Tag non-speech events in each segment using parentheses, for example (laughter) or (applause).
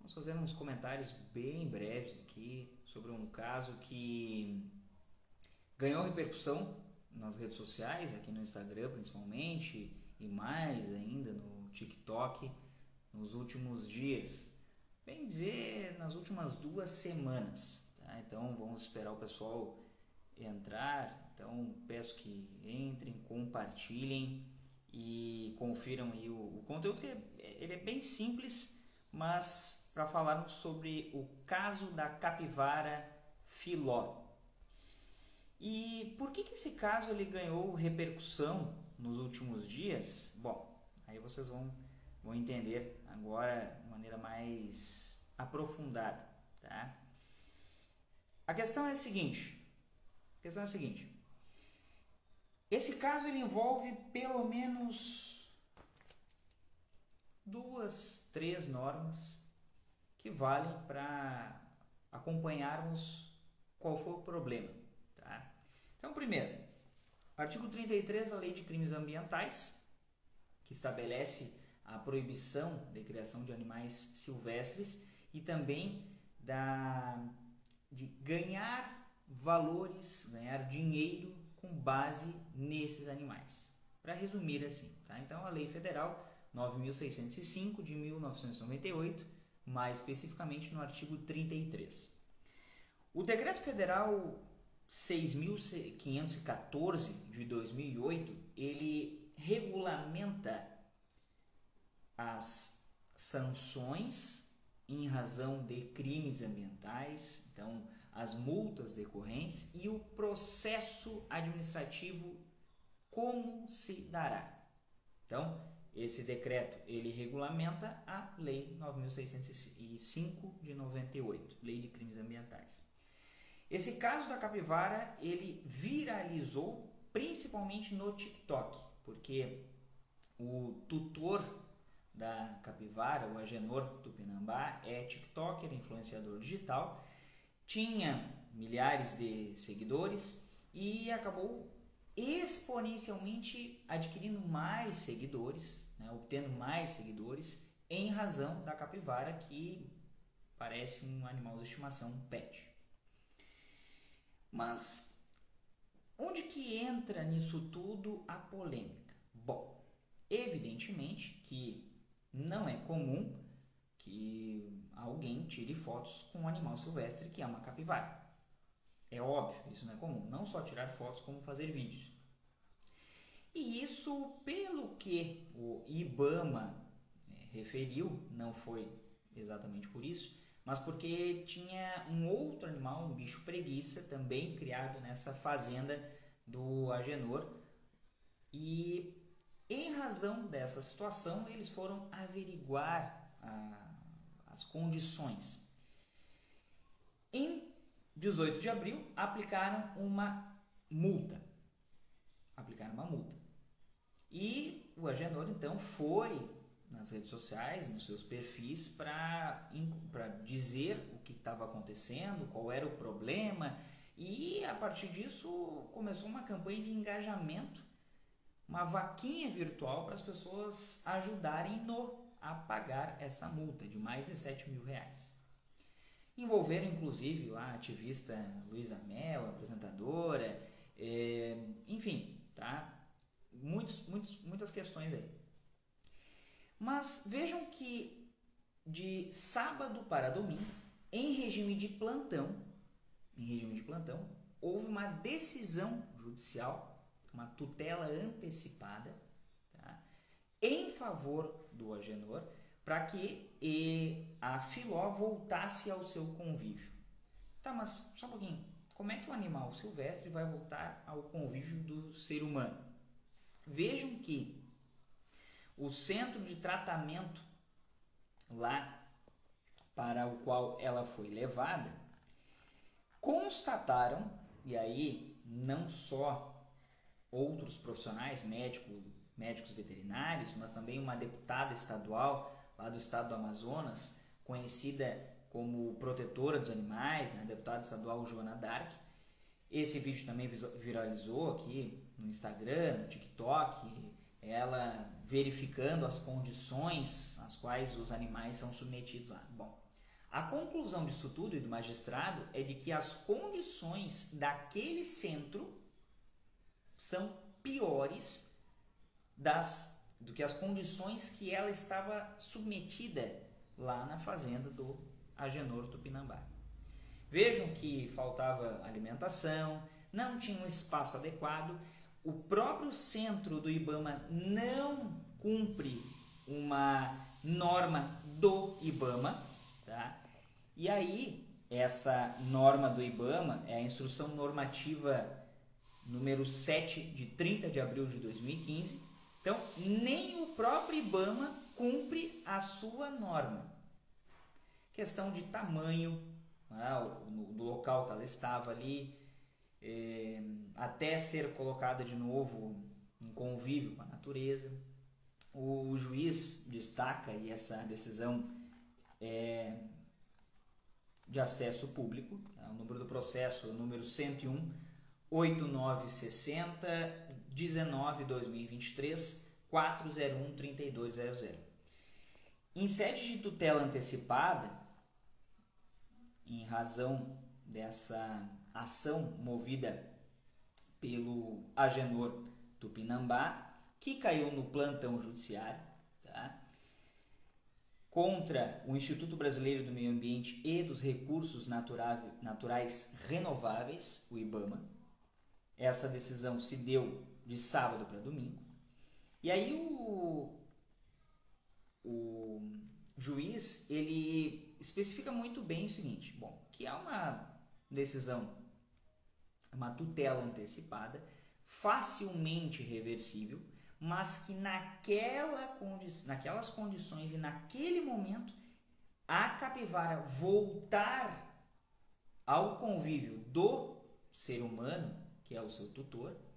Vamos fazer uns comentários bem breves aqui sobre um caso que ganhou repercussão nas redes sociais, aqui no Instagram principalmente, e mais ainda no TikTok nos últimos dias. Bem dizer, nas últimas duas semanas. Tá? Então vamos esperar o pessoal entrar. Então peço que entrem, compartilhem e confiram aí o, o conteúdo que é, ele é bem simples, mas para falarmos sobre o caso da capivara Filó. E por que, que esse caso ele ganhou repercussão nos últimos dias? Bom, aí vocês vão, vão entender agora de maneira mais aprofundada. Tá? A questão é a seguinte: a questão é a seguinte. Esse caso ele envolve pelo menos duas, três normas que valem para acompanharmos qual for o problema. Tá? Então, primeiro, artigo 33 da Lei de Crimes Ambientais, que estabelece a proibição de criação de animais silvestres e também da, de ganhar valores, ganhar dinheiro com base nesses animais. Para resumir assim, tá? Então a Lei Federal 9605 de 1998 mais especificamente no artigo 33. O Decreto Federal 6514 de 2008, ele regulamenta as sanções em razão de crimes ambientais, então as multas decorrentes e o processo administrativo como se dará. Então, esse decreto ele regulamenta a Lei 9605 de 98, Lei de Crimes Ambientais. Esse caso da capivara ele viralizou principalmente no TikTok, porque o tutor da capivara, o Agenor Tupinambá, é TikToker, influenciador digital, tinha milhares de seguidores e acabou exponencialmente adquirindo mais seguidores, né, obtendo mais seguidores, em razão da capivara que parece um animal de estimação, um pet. Mas onde que entra nisso tudo a polêmica? Bom, evidentemente que não é comum que alguém tire fotos com um animal silvestre que é uma capivara. É óbvio, isso não é comum. Não só tirar fotos, como fazer vídeos. E isso, pelo que o IBAMA né, referiu, não foi exatamente por isso, mas porque tinha um outro animal, um bicho preguiça, também criado nessa fazenda do Agenor. E em razão dessa situação, eles foram averiguar a, as condições. Em 18 de abril, aplicaram uma multa. Aplicaram uma multa. E o Agenor, então, foi nas redes sociais, nos seus perfis, para dizer o que estava acontecendo, qual era o problema. E a partir disso começou uma campanha de engajamento, uma vaquinha virtual para as pessoas ajudarem no a pagar essa multa de mais de 7 mil reais. Envolveram inclusive lá a ativista Luísa Mel, apresentadora, é, enfim, tá? Muitos, muitos, muitas questões aí. Mas vejam que de sábado para domingo, em regime de plantão, em regime de plantão, houve uma decisão judicial, uma tutela antecipada, tá? em favor do Agenor, para que e, a filó voltasse ao seu convívio. Tá, mas só um pouquinho. Como é que o animal silvestre vai voltar ao convívio do ser humano? Vejam que o centro de tratamento lá para o qual ela foi levada constataram, e aí não só outros profissionais, médicos, médicos veterinários, mas também uma deputada estadual lá do estado do Amazonas, conhecida como protetora dos animais, né, deputada estadual Joana Dark. Esse vídeo também viralizou aqui no Instagram, no TikTok, ela verificando as condições às quais os animais são submetidos lá. Bom, a conclusão disso tudo e do magistrado é de que as condições daquele centro são piores das, do que as condições que ela estava submetida lá na fazenda do Agenor Tupinambá. Vejam que faltava alimentação, não tinha um espaço adequado, o próprio centro do IBAMA não cumpre uma norma do IBAMA, tá? E aí, essa norma do IBAMA é a instrução normativa número 7 de 30 de abril de 2015. Então, nem o próprio IBAMA cumpre a sua norma. Questão de tamanho né, do local que ela estava ali, é, até ser colocada de novo em convívio com a natureza. O juiz destaca, e essa decisão é de acesso público, é o número do processo é o número 101 8960 19 2023 401 3200. Em sede de tutela antecipada, em razão dessa ação movida pelo Agenor Tupinambá, que caiu no plantão judiciário, tá? contra o Instituto Brasileiro do Meio Ambiente e dos Recursos Naturais Renováveis, o IBAMA. Essa decisão se deu de sábado para domingo. E aí o, o juiz ele especifica muito bem o seguinte, bom, que é uma decisão, uma tutela antecipada, facilmente reversível, mas que naquela condi naquelas condições e naquele momento a capivara voltar ao convívio do ser humano, que é o seu tutor,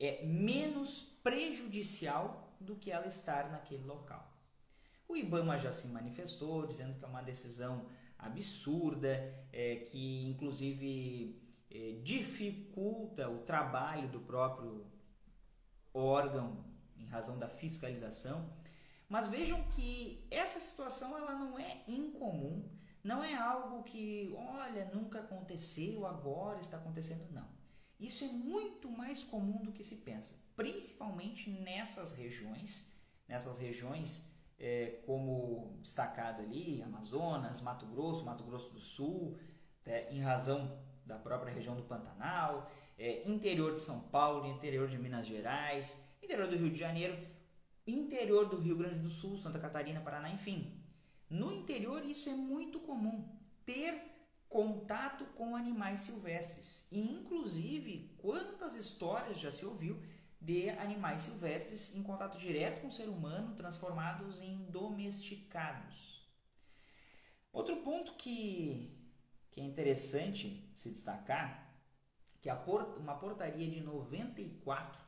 é menos prejudicial do que ela estar naquele local. O IBAMA já se manifestou dizendo que é uma decisão absurda, é, que inclusive é, dificulta o trabalho do próprio órgão em razão da fiscalização. Mas vejam que essa situação ela não é incomum, não é algo que, olha, nunca aconteceu, agora está acontecendo, não. Isso é muito mais comum do que se pensa, principalmente nessas regiões, nessas regiões é, como destacado ali, Amazonas, Mato Grosso, Mato Grosso do Sul, é, em razão da própria região do Pantanal, é, interior de São Paulo, interior de Minas Gerais, interior do Rio de Janeiro, interior do Rio Grande do Sul, Santa Catarina, Paraná, enfim. No interior isso é muito comum, ter contato com animais silvestres. E inclusive, quantas histórias já se ouviu de animais silvestres em contato direto com o ser humano, transformados em domesticados. Outro ponto que, que é interessante se destacar, que a port, uma portaria de 94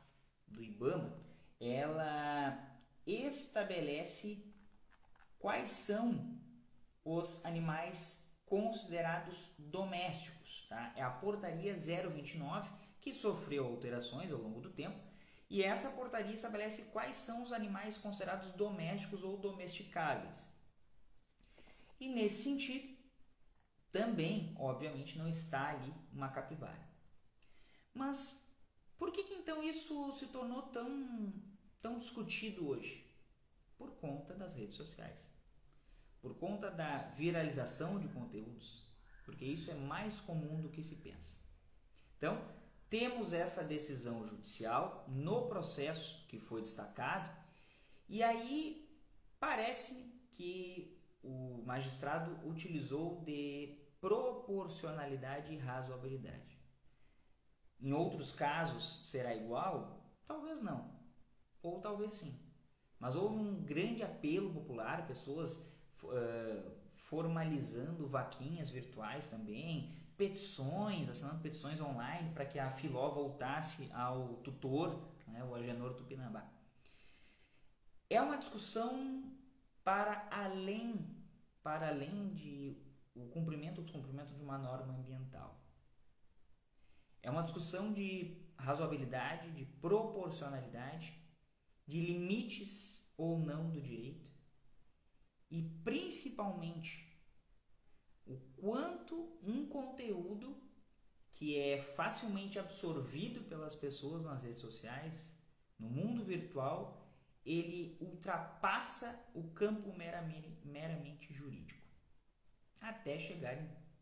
do IBAMA, ela estabelece quais são os animais considerados domésticos. Tá? É a portaria 029 que sofreu alterações ao longo do tempo e essa portaria estabelece quais são os animais considerados domésticos ou domesticáveis. E nesse sentido, também, obviamente, não está ali uma capivara. Mas por que, que então isso se tornou tão, tão discutido hoje? Por conta das redes sociais. Por conta da viralização de conteúdos. Porque isso é mais comum do que se pensa. Então, temos essa decisão judicial no processo que foi destacado, e aí parece que o magistrado utilizou de proporcionalidade e razoabilidade. Em outros casos será igual? Talvez não, ou talvez sim. Mas houve um grande apelo popular, pessoas formalizando vaquinhas virtuais também, petições, assinando petições online para que a Filó voltasse ao tutor, né, o Agenor Tupinambá. É uma discussão para além, para além de o cumprimento ou descumprimento de uma norma ambiental. É uma discussão de razoabilidade, de proporcionalidade, de limites ou não do direito e principalmente o quanto um conteúdo que é facilmente absorvido pelas pessoas nas redes sociais, no mundo virtual, ele ultrapassa o campo meramente, meramente jurídico, até chegar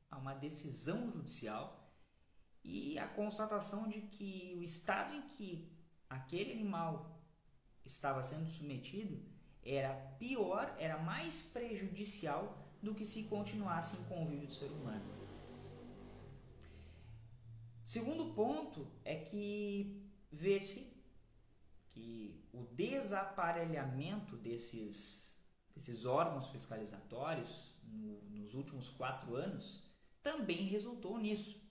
a uma decisão judicial e a constatação de que o estado em que aquele animal estava sendo submetido era pior, era mais prejudicial do que se continuasse em convívio do ser humano. Segundo ponto é que vê-se que o desaparelhamento desses, desses órgãos fiscalizatórios no, nos últimos quatro anos também resultou nisso.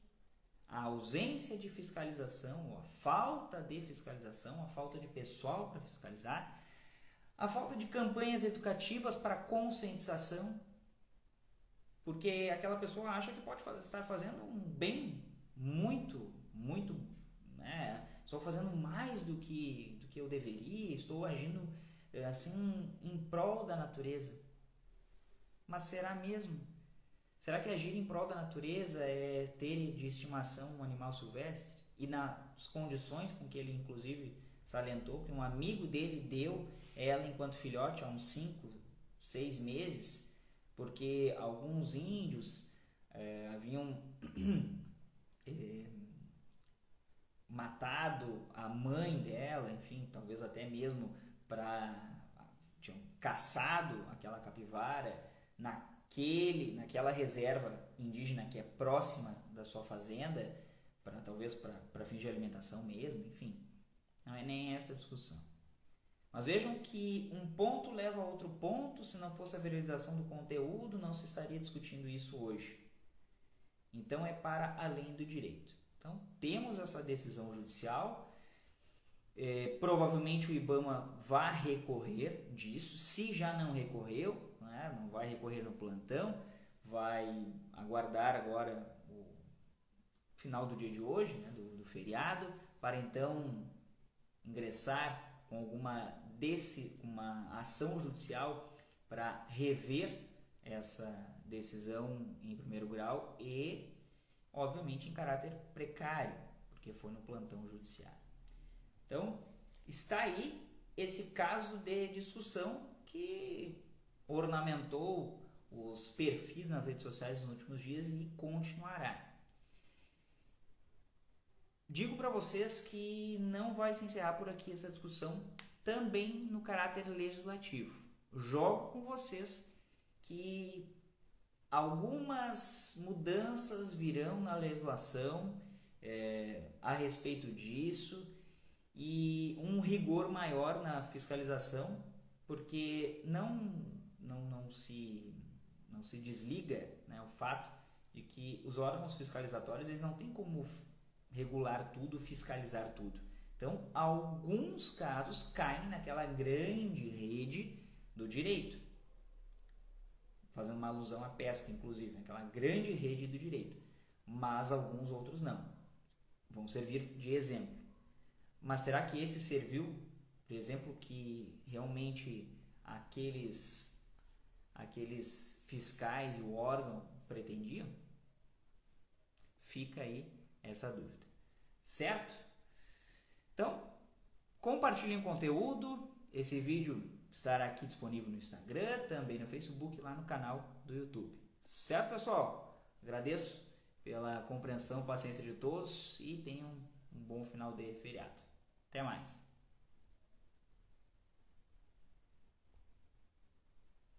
A ausência de fiscalização, a falta de fiscalização, a falta de pessoal para fiscalizar, a falta de campanhas educativas para conscientização porque aquela pessoa acha que pode estar fazendo um bem muito, muito, né? Estou fazendo mais do que, do que eu deveria, estou agindo eh, assim em prol da natureza. Mas será mesmo? Será que agir em prol da natureza é ter de estimação um animal silvestre? E nas condições com que ele, inclusive, salientou que um amigo dele deu ela enquanto filhote há uns 5, 6 meses porque alguns índios é, haviam (clears throat) é, matado a mãe dela, enfim, talvez até mesmo para tinham caçado aquela capivara naquele naquela reserva indígena que é próxima da sua fazenda para talvez para fins de alimentação mesmo, enfim, não é nem essa discussão. Mas vejam que um ponto leva a outro ponto, se não fosse a verificação do conteúdo, não se estaria discutindo isso hoje. Então é para além do direito. Então temos essa decisão judicial. É, provavelmente o IBAMA vai recorrer disso, se já não recorreu, né, não vai recorrer no plantão, vai aguardar agora o final do dia de hoje, né, do, do feriado, para então ingressar com alguma desse, uma ação judicial para rever essa decisão em primeiro grau e, obviamente, em caráter precário, porque foi no plantão judiciário. Então, está aí esse caso de discussão que ornamentou os perfis nas redes sociais nos últimos dias e continuará. Digo para vocês que não vai se encerrar por aqui essa discussão, também no caráter legislativo. Jogo com vocês que algumas mudanças virão na legislação é, a respeito disso e um rigor maior na fiscalização, porque não, não, não, se, não se desliga né, o fato de que os órgãos fiscalizatórios eles não têm como regular tudo, fiscalizar tudo. Então, alguns casos caem naquela grande rede do direito, fazendo uma alusão à pesca, inclusive, naquela grande rede do direito, mas alguns outros não. Vão servir de exemplo. Mas será que esse serviu, por exemplo, que realmente aqueles aqueles fiscais e o órgão pretendiam? Fica aí essa dúvida. Certo? Então, compartilhem o conteúdo. Esse vídeo estará aqui disponível no Instagram, também no Facebook lá no canal do YouTube. Certo, pessoal? Agradeço pela compreensão, paciência de todos e tenham um bom final de feriado. Até mais.